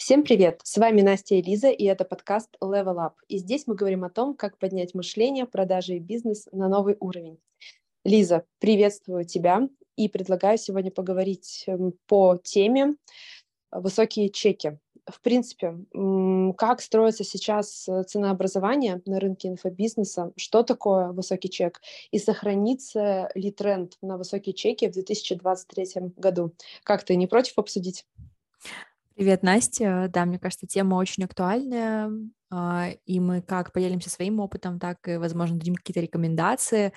Всем привет! С вами Настя и Лиза, и это подкаст Level Up. И здесь мы говорим о том, как поднять мышление, продажи и бизнес на новый уровень. Лиза, приветствую тебя и предлагаю сегодня поговорить эм, по теме высокие чеки. В принципе, как строится сейчас э, ценообразование на рынке инфобизнеса, что такое высокий чек и сохранится ли тренд на высокие чеки в 2023 году? Как ты, не против обсудить? Привет, Настя. Да, мне кажется, тема очень актуальная, а, и мы как поделимся своим опытом, так и, возможно, дадим какие-то рекомендации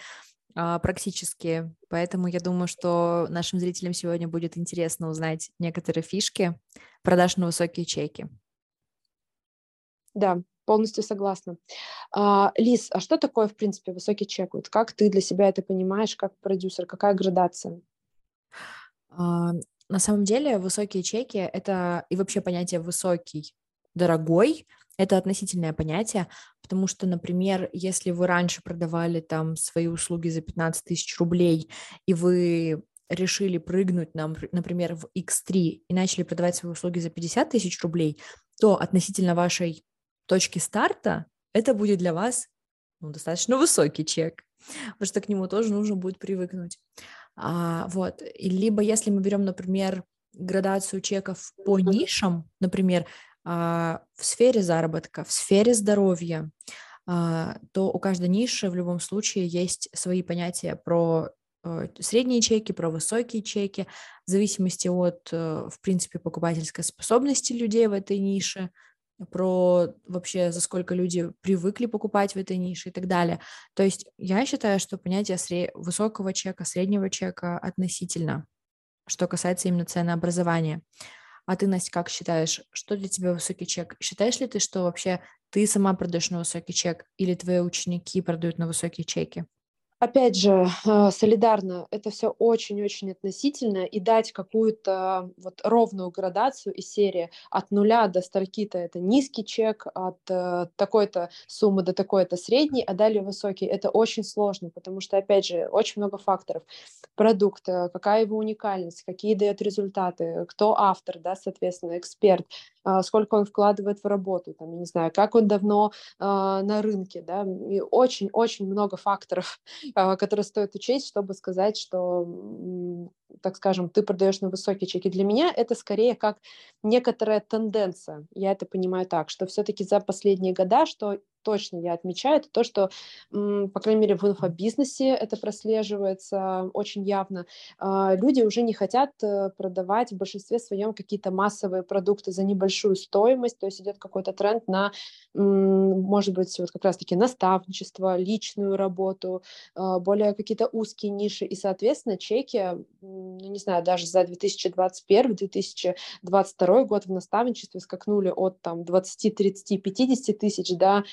а, практически. Поэтому я думаю, что нашим зрителям сегодня будет интересно узнать некоторые фишки продаж на высокие чеки. Да, полностью согласна. А, Лиз, а что такое, в принципе, высокий чек? Вот как ты для себя это понимаешь, как продюсер? Какая градация? На самом деле высокие чеки — это и вообще понятие «высокий», «дорогой» — это относительное понятие, потому что, например, если вы раньше продавали там свои услуги за 15 тысяч рублей, и вы решили прыгнуть, нам, например, в X3 и начали продавать свои услуги за 50 тысяч рублей, то относительно вашей точки старта это будет для вас ну, достаточно высокий чек, потому что к нему тоже нужно будет привыкнуть. А, вот. И либо если мы берем, например, градацию чеков по нишам, например, а, в сфере заработка, в сфере здоровья, а, то у каждой ниши в любом случае есть свои понятия про э, средние чеки, про высокие чеки, в зависимости от, э, в принципе, покупательской способности людей в этой нише, про вообще за сколько люди привыкли покупать в этой нише и так далее. То есть я считаю, что понятие сре- высокого чека, среднего чека относительно, что касается именно ценообразования. А ты, Настя, как считаешь, что для тебя высокий чек? Считаешь ли ты, что вообще ты сама продаешь на высокий чек или твои ученики продают на высокие чеки? Опять же, э, солидарно, это все очень-очень относительно, и дать какую-то вот ровную градацию из серии от нуля до стольки-то это низкий чек, от э, такой-то суммы до такой-то средний, а далее высокий, это очень сложно, потому что, опять же, очень много факторов. Продукт, э, какая его уникальность, какие дает результаты, кто автор, да, соответственно, эксперт, сколько он вкладывает в работу, там, я не знаю, как он давно э, на рынке, да, и очень-очень много факторов, э, которые стоит учесть, чтобы сказать, что, так скажем, ты продаешь на высокие чеки. Для меня это скорее как некоторая тенденция, я это понимаю так, что все-таки за последние года, что точно я отмечаю, это то, что, по крайней мере, в инфобизнесе это прослеживается очень явно. А, люди уже не хотят э, продавать в большинстве своем какие-то массовые продукты за небольшую стоимость, то есть идет какой-то тренд на, может быть, вот как раз-таки наставничество, личную работу, а, более какие-то узкие ниши, и, соответственно, чеки, ну, не знаю, даже за 2021-2022 год в наставничестве скакнули от там 20, 30, 50 тысяч до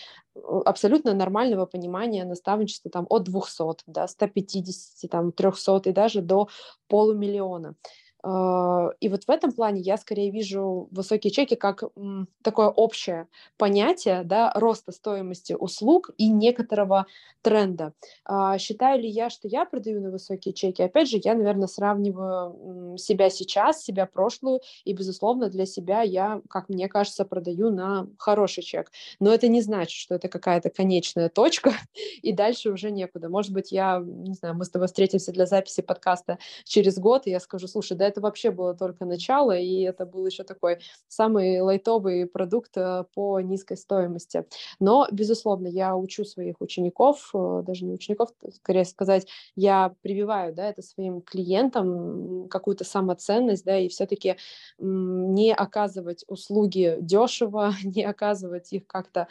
абсолютно нормального понимания наставничества там от 200, да, 150, там, 300 и даже до полумиллиона. А, и вот в этом плане я скорее вижу высокие чеки как такое общее понятие да, роста стоимости услуг и некоторого тренда. А, считаю ли я, что я продаю на высокие чеки? Опять же, я, наверное, сравниваю себя сейчас, себя прошлую, и, безусловно, для себя я, как мне кажется, продаю на хороший чек. Но это не значит, что это какая-то конечная точка, и дальше уже некуда. Может быть, я, не знаю, мы с тобой встретимся для записи подкаста через год, и я скажу, слушай, да, это вообще было только начало, и это был еще такой самый лайтовый продукт э, по низкой стоимости. Но, безусловно, я учу своих учеников, э, даже не учеников, скорее сказать, я прививаю, да, это своим клиентам какую-то самоценность, да, и все-таки не оказывать услуги дешево, не оказывать их как-то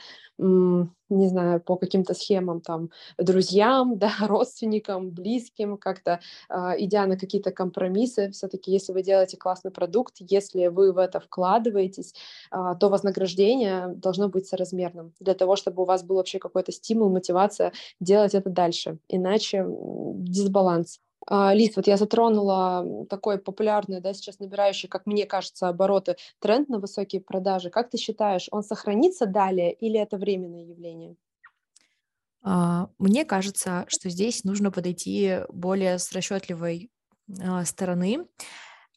не знаю, по каким-то схемам там друзьям, да, родственникам, близким, как-то э, идя на какие-то компромиссы, все-таки если вы делаете классный продукт, если вы в это вкладываетесь, э, то вознаграждение должно быть соразмерным для того, чтобы у вас был вообще какой-то стимул, мотивация делать это дальше, иначе дисбаланс. А, Лиз, вот я затронула такой популярный, да, сейчас набирающий, как мне кажется, обороты тренд на высокие продажи. Как ты считаешь, он сохранится далее или это временное явление? А, мне кажется, что здесь нужно подойти более с расчетливой а, стороны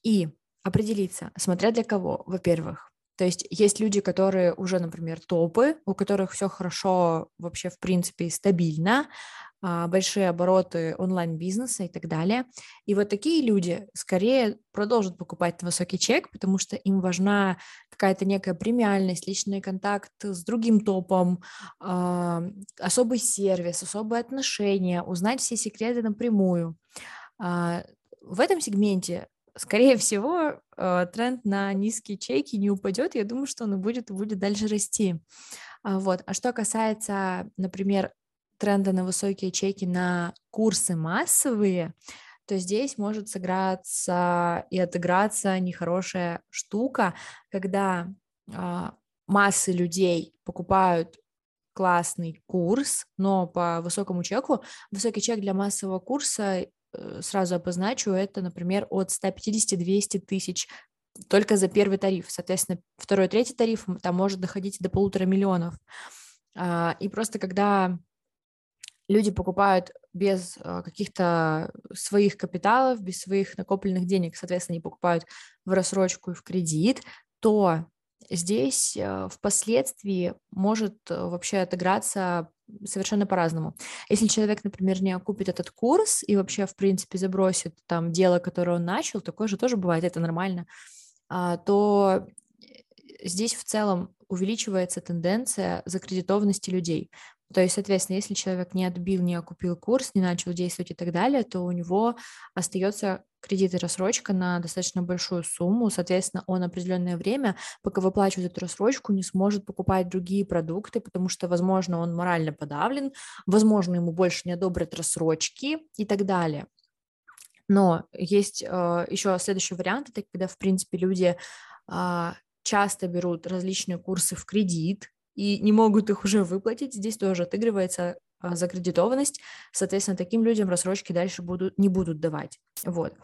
и определиться, смотря для кого. Во-первых, То есть есть люди, которые уже, например, топы, у которых все хорошо вообще, в принципе, стабильно, большие обороты онлайн-бизнеса и так далее. И вот такие люди скорее продолжат покупать высокий чек, потому что им важна какая-то некая премиальность, личный контакт с другим топом, а, особый сервис, особые отношения, узнать все секреты напрямую. А, в этом сегменте скорее всего, тренд на низкие чеки не упадет. Я думаю, что он будет, будет дальше расти. Вот. А что касается, например, тренда на высокие чеки на курсы массовые, то здесь может сыграться и отыграться нехорошая штука, когда а, массы людей покупают классный курс, но по высокому чеку. Высокий чек для массового курса, э, сразу обозначу, это, например, от 150-200 тысяч только за первый тариф. Соответственно, второй, третий тариф там может доходить до полутора миллионов. А, и просто когда люди покупают без а, каких-то своих капиталов, без своих накопленных денег, соответственно, они покупают в рассрочку и в кредит, то здесь а, впоследствии может а, вообще отыграться совершенно по-разному. Если человек, например, не окупит этот курс и вообще, в принципе, забросит там дело, которое он начал, такое же тоже бывает, это нормально, то здесь в целом увеличивается тенденция закредитованности людей. То есть, соответственно, если человек не отбил, не окупил курс, не начал действовать и так далее, то у него остается кредит и рассрочка на достаточно большую сумму. Соответственно, он определенное время, пока выплачивает эту рассрочку, не сможет покупать другие продукты, потому что, возможно, он морально подавлен, возможно, ему больше не одобрят рассрочки и так далее. Но есть э, еще следующий вариант, это когда, в принципе, люди э, часто берут различные курсы в кредит, и не могут их уже выплатить, здесь тоже отыгрывается а, закредитованность, соответственно, таким людям рассрочки дальше будут, не будут давать. Вот.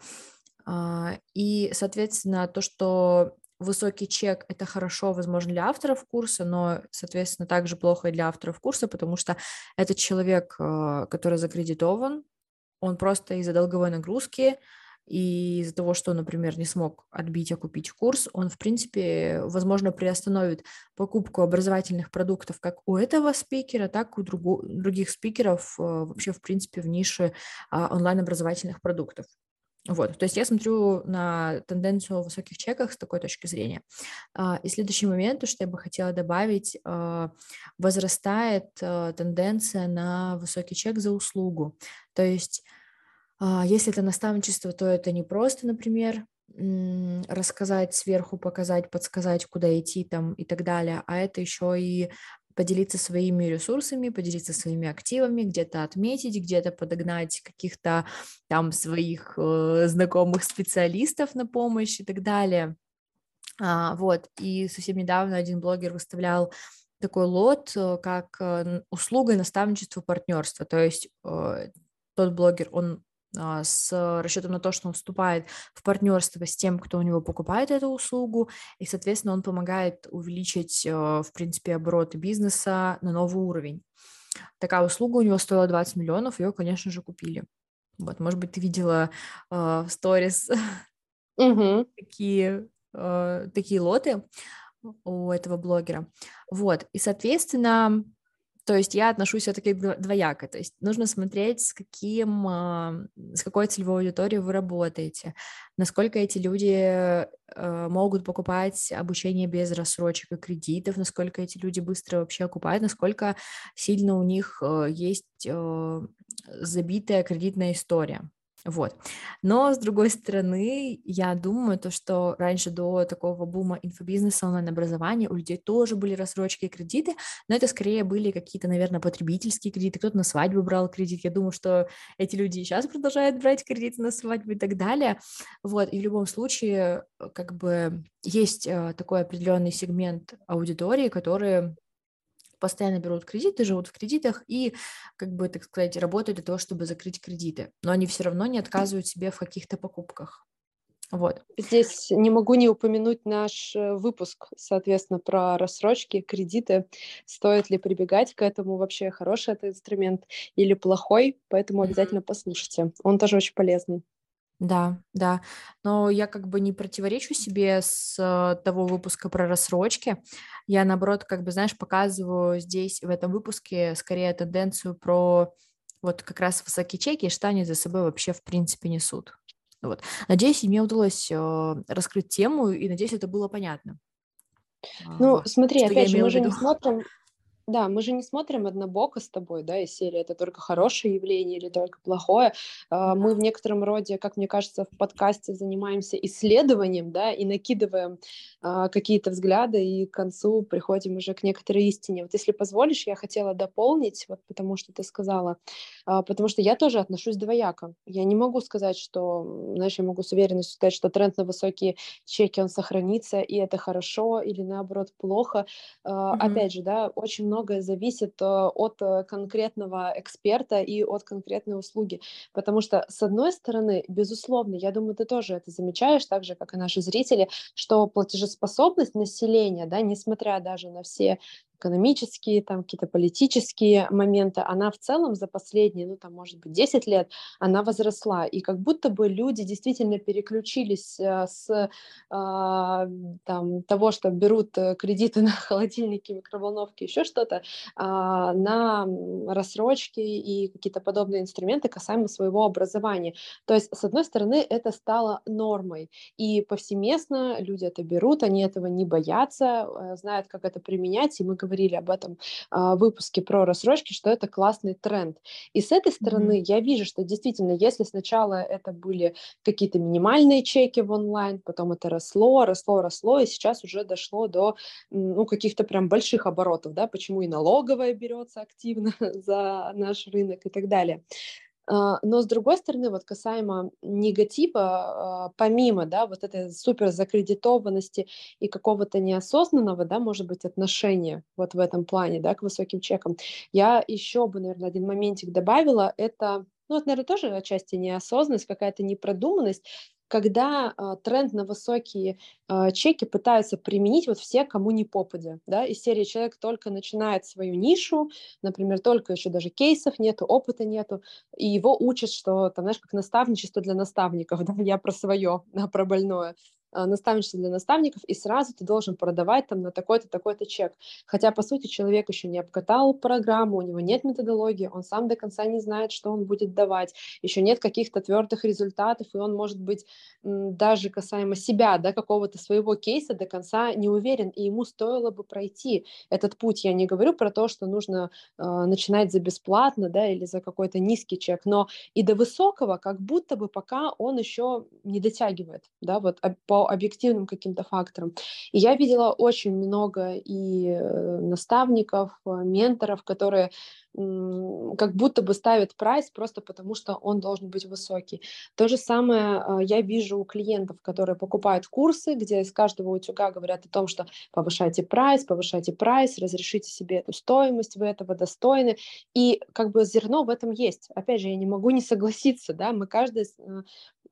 А, и, соответственно, то, что высокий чек – это хорошо, возможно, для авторов курса, но, соответственно, также плохо и для авторов курса, потому что этот человек, а, который закредитован, он просто из-за долговой нагрузки и из-за того, что, например, не смог отбить, окупить курс, он, в принципе, возможно, приостановит покупку образовательных продуктов как у этого спикера, так и у другу, других спикеров э, вообще, в принципе, в нише а, онлайн-образовательных продуктов. Вот, то есть я смотрю на тенденцию высоких чеках с такой точки зрения. А, и следующий момент, что я бы хотела добавить, а, возрастает э, тенденция на высокий чек за услугу. То есть если это наставничество, то это не просто, например, рассказать сверху, показать, подсказать, куда идти там и так далее, а это еще и поделиться своими ресурсами, поделиться своими активами, где-то отметить, где-то подогнать каких-то там своих э, знакомых специалистов на помощь и так далее. А, вот, и совсем недавно один блогер выставлял такой лот, э, как э, услуга наставничества партнерства, то есть э, тот блогер, он а, с расчетом на то, что он вступает в партнерство с тем, кто у него покупает эту услугу, и, соответственно, он помогает увеличить, а, в принципе, обороты бизнеса на новый уровень. Такая услуга у него стоила 20 миллионов, ее, конечно же, купили. Вот, может быть, ты видела э, в сторис угу. такие, э, такие лоты у этого блогера. Вот, и, соответственно, то есть я отношусь все-таки двояко. То есть нужно смотреть, с каким, а, с какой целевой аудиторией вы работаете, насколько эти люди э, могут покупать обучение без рассрочек и кредитов, насколько эти люди быстро вообще окупают, насколько сильно у них э, есть э, забитая кредитная история. Вот. Но, с другой стороны, я думаю, то, что раньше до такого бума инфобизнеса, онлайн-образования у людей тоже были рассрочки и кредиты, но это скорее были какие-то, наверное, потребительские кредиты, кто-то на свадьбу брал кредит. Я думаю, что эти люди сейчас продолжают брать кредиты на свадьбу и так далее. Вот. И в любом случае, э, как бы есть э, такой определенный сегмент аудитории, которые постоянно берут кредиты, живут в кредитах и, как бы, так сказать, работают для того, чтобы закрыть кредиты. Но они все равно не отказывают себе в каких-то покупках. Вот. Здесь не могу не упомянуть наш э, выпуск, соответственно, про рассрочки, кредиты. Стоит ли прибегать к этому? Вообще хороший это инструмент или плохой? Поэтому обязательно послушайте. Он тоже очень полезный. Да, да. Но я как бы не противоречу себе с э, того выпуска про рассрочки. Я, наоборот, как бы, знаешь, показываю здесь, в этом выпуске, скорее тенденцию про вот как раз высокие чеки и что они за собой вообще в принципе несут. Вот. Надеюсь, мне удалось э, раскрыть тему, и надеюсь, это было понятно. Ну, а, смотри, опять же, мы же не смотрим да, мы же не смотрим однобоко с тобой, да, из серии это только хорошее явление или только плохое. А, мы в некотором роде, как мне кажется, в подкасте занимаемся исследованием, да, и накидываем какие-то взгляды, и к концу приходим уже к некоторой истине. Вот если позволишь, я хотела дополнить, вот потому что ты сказала, а, потому что я тоже отношусь двояко. Я не могу сказать, что, знаешь, я могу с уверенностью сказать, что тренд на высокие чеки, он сохранится, и это хорошо, или наоборот плохо. А, mm-hmm. Опять же, да, очень много многое зависит э, от э, конкретного эксперта и от конкретной услуги. Потому что, с одной стороны, безусловно, я думаю, ты тоже это замечаешь, так же, как и наши зрители, что платежеспособность населения, да, несмотря даже на все экономические, там какие-то политические моменты, она в целом за последние, ну там, может быть, 10 лет, она возросла. И как будто бы люди действительно переключились э, с э, там, того, что берут э, кредиты на холодильники, микроволновки, еще что-то, э, на рассрочки и какие-то подобные инструменты касаемо своего образования. То есть, с одной стороны, это стало нормой. И повсеместно люди это берут, они этого не боятся, э, знают, как это применять, и мы говорим говорили об этом а, выпуске про рассрочки, что это классный тренд. И с этой стороны mm-hmm. я вижу, что действительно, если сначала это были какие-то минимальные чеки в онлайн, потом это росло, росло, росло, и сейчас уже дошло до ну, каких-то прям больших оборотов, да, почему и налоговая берется активно за наш рынок и так далее. А, но с другой стороны, вот касаемо негатива, а, помимо, да, вот этой супер закредитованности и какого-то неосознанного, да, может быть, отношения вот в этом плане, да, к высоким чекам, я еще бы, наверное, один моментик добавила, это ну, это, наверное, тоже отчасти неосознанность, какая-то непродуманность, когда э, тренд на высокие э, чеки пытаются применить вот все, кому не попадя, да, из серии человек только начинает свою нишу, например, только еще даже кейсов нету, опыта нету, и его учат, что, там, знаешь, как наставничество для наставников, да, я про свое, про больное, наставничество для наставников, и сразу ты должен продавать там на такой-то, такой-то чек. Хотя, по сути, человек еще не обкатал программу, у него нет методологии, он сам до конца не знает, что он будет давать, еще нет каких-то твердых результатов, и он, может быть, даже касаемо себя, да, какого-то своего кейса до конца не уверен, и ему стоило бы пройти этот путь. Я не говорю про то, что нужно э, начинать за бесплатно, да, или за какой-то низкий чек, но и до высокого как будто бы пока он еще не дотягивает, да, вот по объективным каким-то факторам. И я видела очень много и э, наставников, э, менторов, которые как будто бы ставят прайс просто потому, что он должен быть высокий. То же самое э, я вижу у клиентов, которые покупают курсы, где из каждого утюга говорят о том, что повышайте прайс, повышайте прайс, разрешите себе эту стоимость, вы этого достойны. И как бы зерно в этом есть. Опять же, я не могу не согласиться, да, мы каждый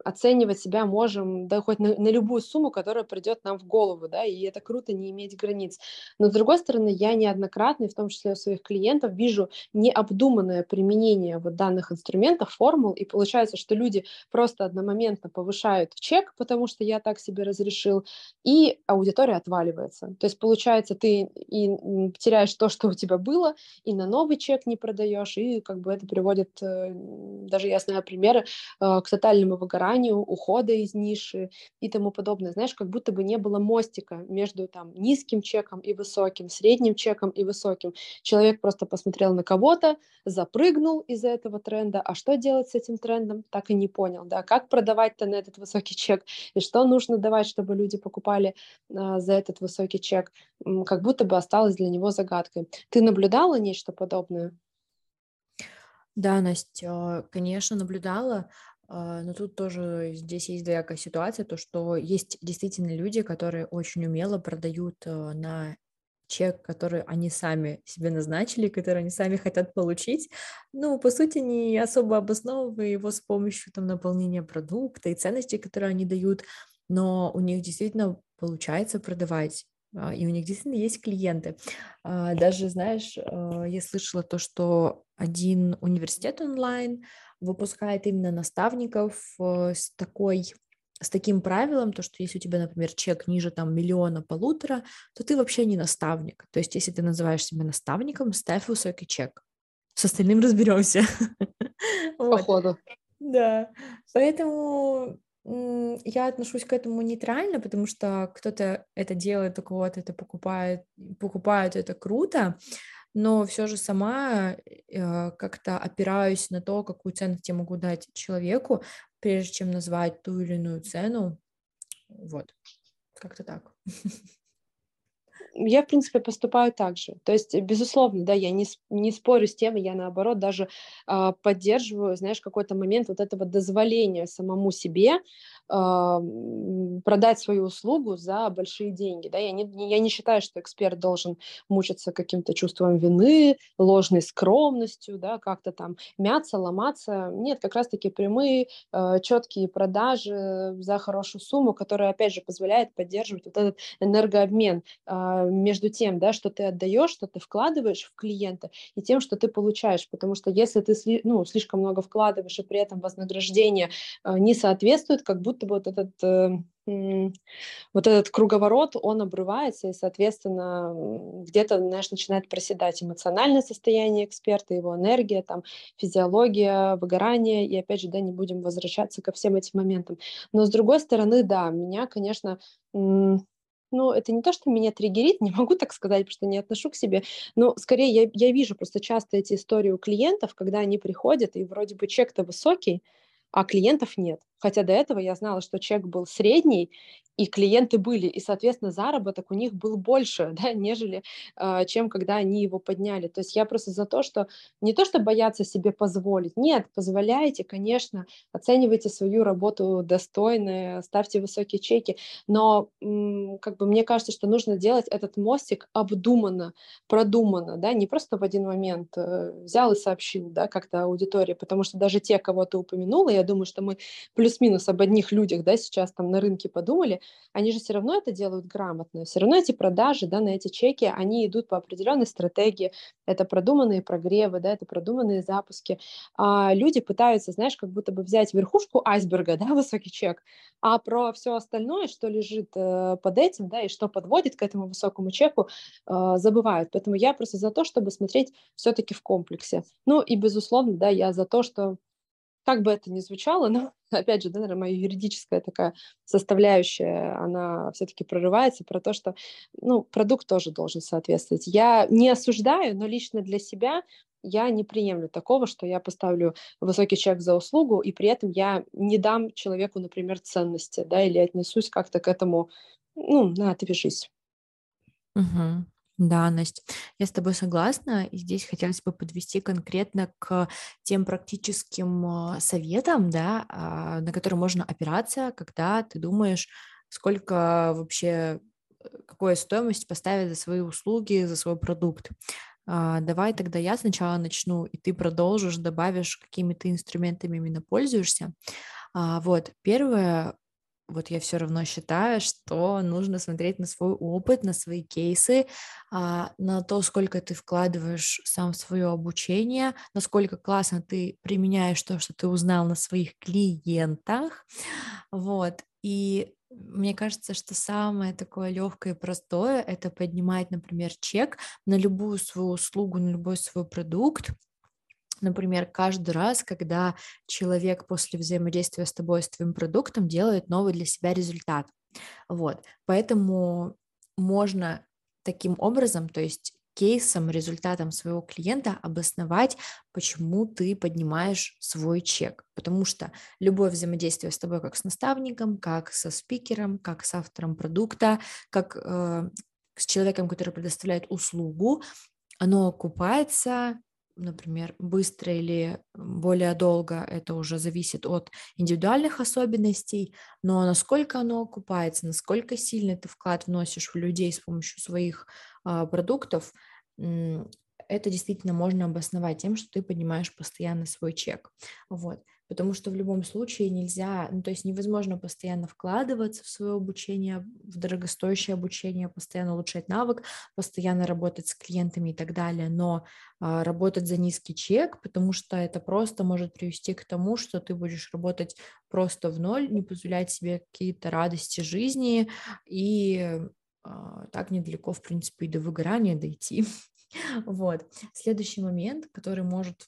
оценивать себя можем, да, хоть на, на любую сумму, которая придет нам в голову, да, и это круто не иметь границ. Но, с другой стороны, я неоднократно, в том числе у своих клиентов, вижу необдуманное применение вот данных инструментов, формул, и получается, что люди просто одномоментно повышают чек, потому что я так себе разрешил, и аудитория отваливается. То есть, получается, ты и теряешь то, что у тебя было, и на новый чек не продаешь, и как бы это приводит, э, даже я знаю примеры, э, к тотальному выгоранию выгоранию, ухода из ниши и тому подобное. Знаешь, как будто бы не было мостика между там низким чеком и высоким, средним чеком и высоким. Человек просто посмотрел на кого-то, запрыгнул из-за этого тренда, а что делать с этим трендом, так и не понял, да, как продавать-то на этот высокий чек, и что нужно давать, чтобы люди покупали а, за этот высокий чек, как будто бы осталось для него загадкой. Ты наблюдала нечто подобное? Да, Настя, конечно, наблюдала. А, но тут тоже здесь есть двоякая ситуация, то что есть действительно люди, которые очень умело продают э, на чек, который они сами себе назначили, который они сами хотят получить, ну, по сути, не особо обосновывая его с помощью там наполнения продукта и ценностей, которые они дают, но у них действительно получается продавать а, и у них действительно есть клиенты. А, даже, знаешь, я слышала то, что один университет онлайн выпускает именно наставников э, с такой с таким правилом, то, что если у тебя, например, чек ниже там миллиона полутора, то ты вообще не наставник. То есть, если ты называешь себя наставником, ставь высокий чек. С остальным разберемся. Походу. Да. Поэтому я отношусь к этому нейтрально, потому что кто-то это делает, у кого-то это покупает, покупают это круто, но все же сама э, как-то опираюсь на то, какую ценность я могу дать человеку, прежде чем назвать ту или иную цену. Вот, как-то так. Я, в принципе, поступаю так же. То есть, безусловно, да, я не, не спорю с тем, я наоборот даже э, поддерживаю, знаешь, какой-то момент вот этого дозволения самому себе продать свою услугу за большие деньги. Да? Я, не, я не считаю, что эксперт должен мучиться каким-то чувством вины, ложной скромностью, да, как-то там мяться, ломаться. Нет, как раз-таки прямые, э, четкие продажи за хорошую сумму, которая, опять же, позволяет поддерживать вот этот энергообмен э, между тем, да, что ты отдаешь, что ты вкладываешь в клиента, и тем, что ты получаешь. Потому что если ты ну, слишком много вкладываешь, и при этом вознаграждение э, не соответствует, как будто будто бы вот этот э, вот этот круговорот, он обрывается, и, соответственно, где-то, знаешь, начинает проседать эмоциональное состояние эксперта, его энергия, там, физиология, выгорание, и, опять же, да, не будем возвращаться ко всем этим моментам. Но, с другой стороны, да, меня, конечно, ну, это не то, что меня триггерит, не могу так сказать, потому что не отношу к себе, но скорее я, я вижу просто часто эти истории у клиентов, когда они приходят, и вроде бы чек-то высокий, а клиентов нет. Хотя до этого я знала, что чек был средний, и клиенты были, и, соответственно, заработок у них был больше, да, нежели э, чем когда они его подняли. То есть я просто за то, что не то, что бояться себе позволить, нет, позволяйте, конечно, оценивайте свою работу достойно, ставьте высокие чеки, но как бы мне кажется, что нужно делать этот мостик обдуманно, продуманно, да, не просто в один момент э, взял и сообщил, да, как-то аудитории, потому что даже те, кого ты упомянула, я думаю, что мы плюс-минус об одних людях, да, сейчас там на рынке подумали, они же все равно это делают грамотно, все равно эти продажи, да, на эти чеки, они идут по определенной стратегии, это продуманные прогревы, да, это продуманные запуски. А люди пытаются, знаешь, как будто бы взять верхушку айсберга, да, высокий чек, а про все остальное, что лежит э, под этим, да, и что подводит к этому высокому чеку, э, забывают. Поэтому я просто за то, чтобы смотреть все-таки в комплексе. Ну и, безусловно, да, я за то, что как бы это ни звучало, но, опять же, да, наверное, моя юридическая такая составляющая, она все-таки прорывается про то, что, ну, продукт тоже должен соответствовать. Я не осуждаю, но лично для себя я не приемлю такого, что я поставлю высокий чек за услугу, и при этом я не дам человеку, например, ценности, да, или отнесусь как-то к этому, ну, на, отвяжись. Угу. Да, Настя, я с тобой согласна. И здесь хотелось бы подвести конкретно к тем практическим а, советам, да, а, на которые можно опираться, когда ты думаешь, сколько вообще, э, какую стоимость поставить за свои услуги, за свой продукт. А, давай тогда я сначала начну, и ты продолжишь, добавишь, какими ты инструментами именно пользуешься. Вот, первое, вот я все равно считаю, что нужно смотреть на свой опыт, на свои кейсы, а, на то, сколько ты вкладываешь сам в свое обучение, насколько классно ты применяешь то, что ты узнал на своих клиентах. Вот. И мне кажется, что самое такое легкое и простое это поднимать, например, чек на любую свою услугу, на любой свой продукт, Например, каждый раз, когда человек после взаимодействия с тобой, с твоим продуктом делает новый для себя результат. Вот. Поэтому можно таким образом, то есть кейсом, результатом своего клиента обосновать, почему ты поднимаешь свой чек. Потому что любое взаимодействие с тобой как с наставником, как со спикером, как с автором продукта, как э, с человеком, который предоставляет услугу, оно окупается например, быстро или более долго, это уже зависит от индивидуальных особенностей, но насколько оно окупается, насколько сильно ты вклад вносишь в людей с помощью своих а, продуктов, это действительно можно обосновать тем, что ты поднимаешь постоянно свой чек. Вот. Потому что в любом случае нельзя, ну, то есть невозможно постоянно вкладываться в свое обучение, в дорогостоящее обучение, постоянно улучшать навык, постоянно работать с клиентами и так далее, но а, работать за низкий чек, потому что это просто может привести к тому, что ты будешь работать просто в ноль, не позволять себе какие-то радости жизни и а, так недалеко, в принципе, и до выгорания дойти. Вот. Следующий момент, который может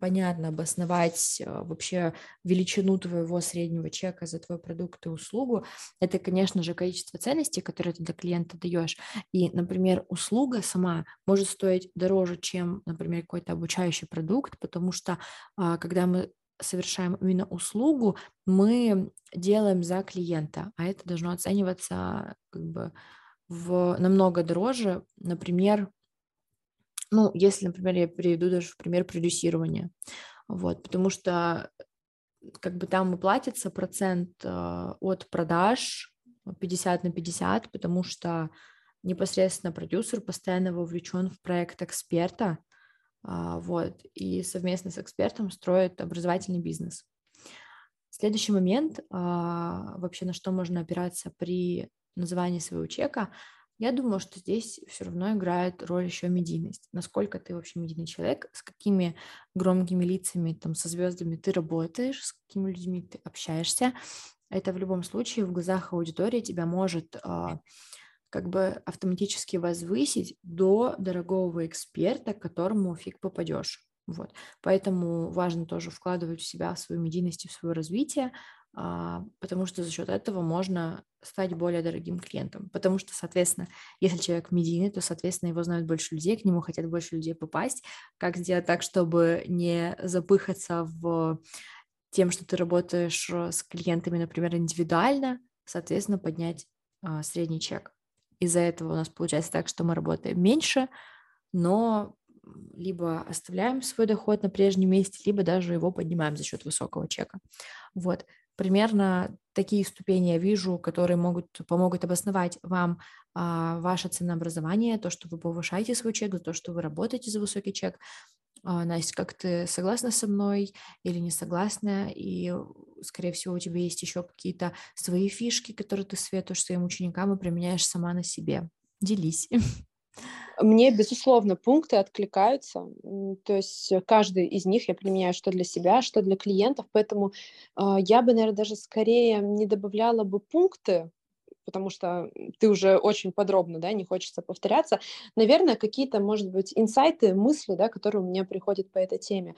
понятно обосновать а, вообще величину твоего среднего чека за твой продукт и услугу, это, конечно же, количество ценностей, которые ты для клиента даешь. И, например, услуга сама может стоить дороже, чем, например, какой-то обучающий продукт, потому что а, когда мы совершаем именно услугу, мы делаем за клиента, а это должно оцениваться как бы в намного дороже, например, ну, если, например, я приведу даже в пример продюсирования, вот, потому что как бы там и платится процент э, от продаж 50 на 50, потому что непосредственно продюсер постоянно вовлечен в проект эксперта, а, вот, и совместно с экспертом строит образовательный бизнес. Следующий момент, а, вообще на что можно опираться при назывании своего чека, я думаю, что здесь все равно играет роль еще медийность. Насколько ты вообще медийный человек, с какими громкими лицами, там, со звездами ты работаешь, с какими людьми ты общаешься. Это в любом случае в глазах аудитории тебя может а, как бы автоматически возвысить до дорогого эксперта, к которому фиг попадешь. Вот. Поэтому важно тоже вкладывать в себя в свою медийность и в свое развитие, потому что за счет этого можно стать более дорогим клиентом. Потому что, соответственно, если человек медийный, то, соответственно, его знают больше людей, к нему хотят больше людей попасть. Как сделать так, чтобы не запыхаться в тем, что ты работаешь э, с клиентами, например, индивидуально, соответственно, поднять а, средний чек. Из-за этого у нас получается так, что мы работаем меньше, но либо оставляем свой доход на прежнем месте, либо даже его поднимаем за счет высокого чека. Вот примерно такие ступени я вижу, которые могут, помогут обосновать вам а, ваше ценообразование, то, что вы повышаете свой чек, за то, что вы работаете за высокий чек. А, Настя, как ты согласна со мной или не согласна? И, скорее всего, у тебя есть еще какие-то свои фишки, которые ты советуешь своим ученикам и применяешь сама на себе. Делись. Мне, безусловно, пункты откликаются. То есть каждый из них я применяю что для себя, что для клиентов. Поэтому э, я бы, наверное, даже скорее не добавляла бы пункты, потому что ты уже очень подробно, да, не хочется повторяться. Наверное, какие-то, может быть, инсайты, мысли, да, которые у меня приходят по этой теме.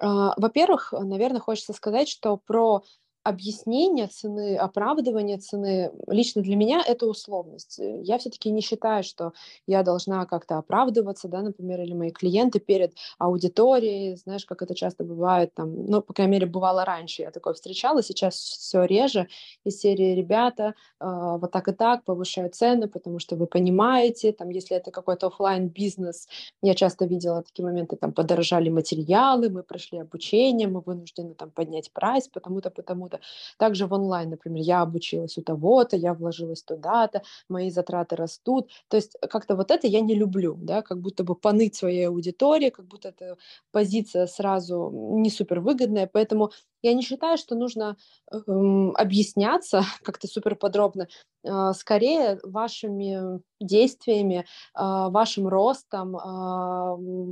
Э, во-первых, наверное, хочется сказать, что про объяснение цены, оправдывание цены. Лично для меня это условность. Э, я все-таки не считаю, что я должна как-то оправдываться, да, например, или мои клиенты перед аудиторией, знаешь, как это часто бывает, там, ну, по крайней мере, бывало раньше, я такое встречала, сейчас все реже, из серии ребята э, вот так и так повышают цены, потому что вы понимаете, там, если это какой-то офлайн бизнес я часто видела такие моменты, там, подорожали материалы, мы прошли обучение, мы вынуждены там поднять прайс, потому-то, потому-то, что-то. Также в онлайн, например, я обучилась у того-то, я вложилась туда-то, мои затраты растут. То есть как-то вот это я не люблю, да, как будто бы поныть своей аудитории, как будто эта позиция сразу не супер выгодная, поэтому я не считаю, что нужно эм, объясняться как-то супер подробно. Э, скорее вашими действиями, э, вашим ростом, э,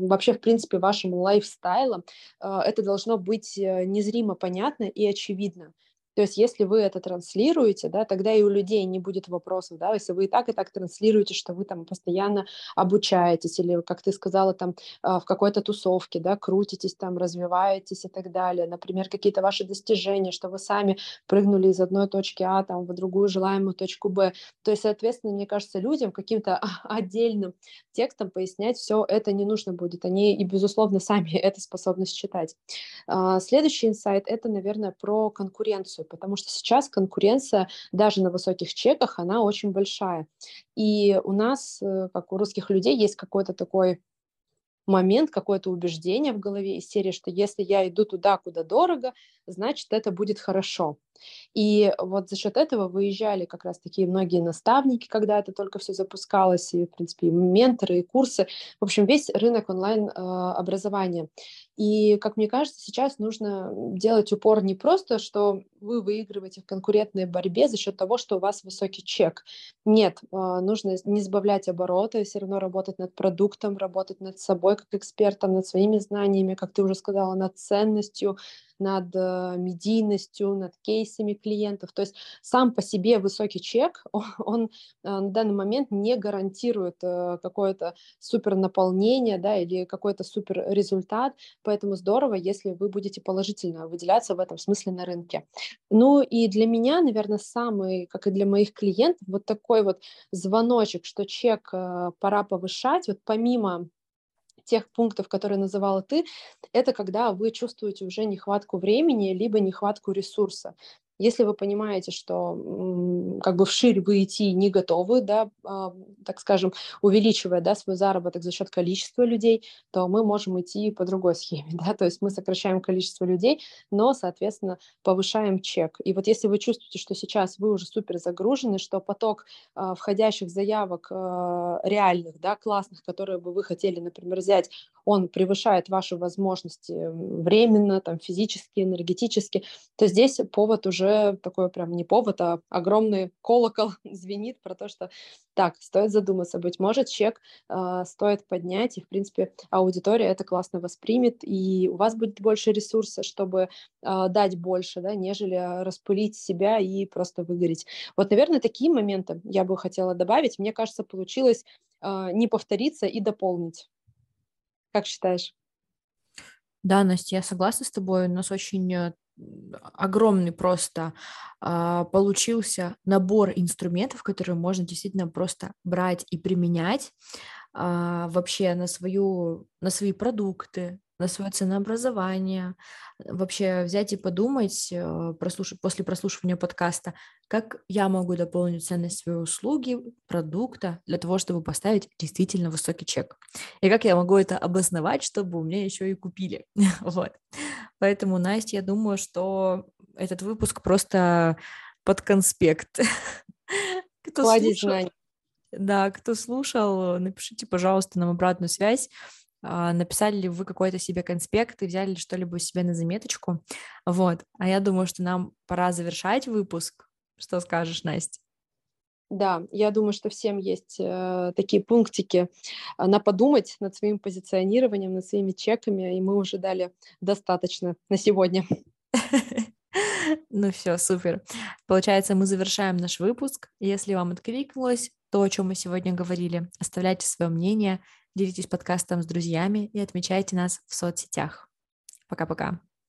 вообще, в принципе, вашим лайфстайлом, э, это должно быть э, незримо понятно и очевидно. То есть если вы это транслируете, да, тогда и у людей не будет вопросов, да, если вы и так, и так транслируете, что вы там постоянно обучаетесь или, как ты сказала, там а, в какой-то тусовке, да, крутитесь там, развиваетесь и так далее, например, какие-то ваши достижения, что вы сами прыгнули из одной точки А там в другую желаемую точку Б. То есть, соответственно, мне кажется, людям каким-то отдельным текстом пояснять все это не нужно будет. Они и, безусловно, сами это способны считать. А, следующий инсайт – это, наверное, про конкуренцию конкуренцию, потому что сейчас конкуренция даже на высоких чеках, она очень большая. И у нас, э, как у русских людей, есть какой-то такой момент, какое-то убеждение в голове из серии, что если я иду туда, куда дорого, значит, это будет хорошо. И вот за счет этого выезжали как раз такие многие наставники, когда это только все запускалось, и, в принципе, и менторы, и курсы. В общем, весь рынок онлайн-образования. И, как мне кажется, сейчас нужно делать упор не просто, что вы выигрываете в конкурентной борьбе за счет того, что у вас высокий чек. Нет, а, нужно не сбавлять обороты, все равно работать над продуктом, работать над собой как экспертом, над своими знаниями, как ты уже сказала, над ценностью, над э, медийностью, над кейсами клиентов. То есть сам по себе высокий чек, он, э, на данный момент не гарантирует э, какое-то супер наполнение да, или какой-то супер результат, поэтому здорово, если вы будете положительно выделяться в этом смысле на рынке. Ну и для меня, наверное, самый, как и для моих клиентов, вот такой вот звоночек, что чек пора повышать, вот помимо тех пунктов, которые называла ты, это когда вы чувствуете уже нехватку времени, либо нехватку ресурса. Если вы понимаете, что как бы вширь вы идти не готовы, да, а, так скажем, увеличивая да, свой заработок за счет количества людей, то мы можем идти по другой схеме. Да? То есть мы сокращаем количество людей, но, соответственно, повышаем чек. И вот если вы чувствуете, что сейчас вы уже супер загружены, что поток э, входящих заявок э, реальных, да, классных, которые бы вы хотели, например, взять, он превышает ваши возможности временно, там, физически, энергетически, то здесь повод уже уже такой прям не повод, а огромный колокол звенит про то, что так, стоит задуматься, быть может, чек э, стоит поднять, и, в принципе, аудитория это классно воспримет, и у вас будет больше ресурса, чтобы э, дать больше, да, нежели распылить себя и просто выгореть. Вот, наверное, такие моменты я бы хотела добавить. Мне кажется, получилось э, не повториться и дополнить. Как считаешь? Да, Настя, я согласна с тобой. У нас очень э, огромный просто а, получился набор инструментов, которые можно действительно просто брать и применять а, вообще на свою на свои продукты, на свое ценообразование, вообще взять и подумать э, прослуш... после прослушивания подкаста, как я могу дополнить ценность своей услуги, продукта для того, чтобы поставить действительно высокий чек. И как я могу это обосновать, чтобы у меня еще и купили. вот. Поэтому, Настя, я думаю, что этот выпуск просто под конспект. Кто слушал, да, кто слушал, напишите, пожалуйста, нам обратную связь. А, написали ли вы какой-то себе конспект и взяли ли что-либо себе на заметочку. Вот. А я думаю, что нам пора завершать выпуск. Что скажешь, Настя? Да, я думаю, что всем есть э, такие пунктики э, на подумать над своим позиционированием, над своими чеками, и мы уже дали достаточно на сегодня. Ну все, супер. Получается, мы завершаем наш выпуск. Если вам откликнулось то, о чем мы сегодня говорили, оставляйте свое мнение, делитесь подкастом с друзьями и отмечайте нас в соцсетях. Пока-пока.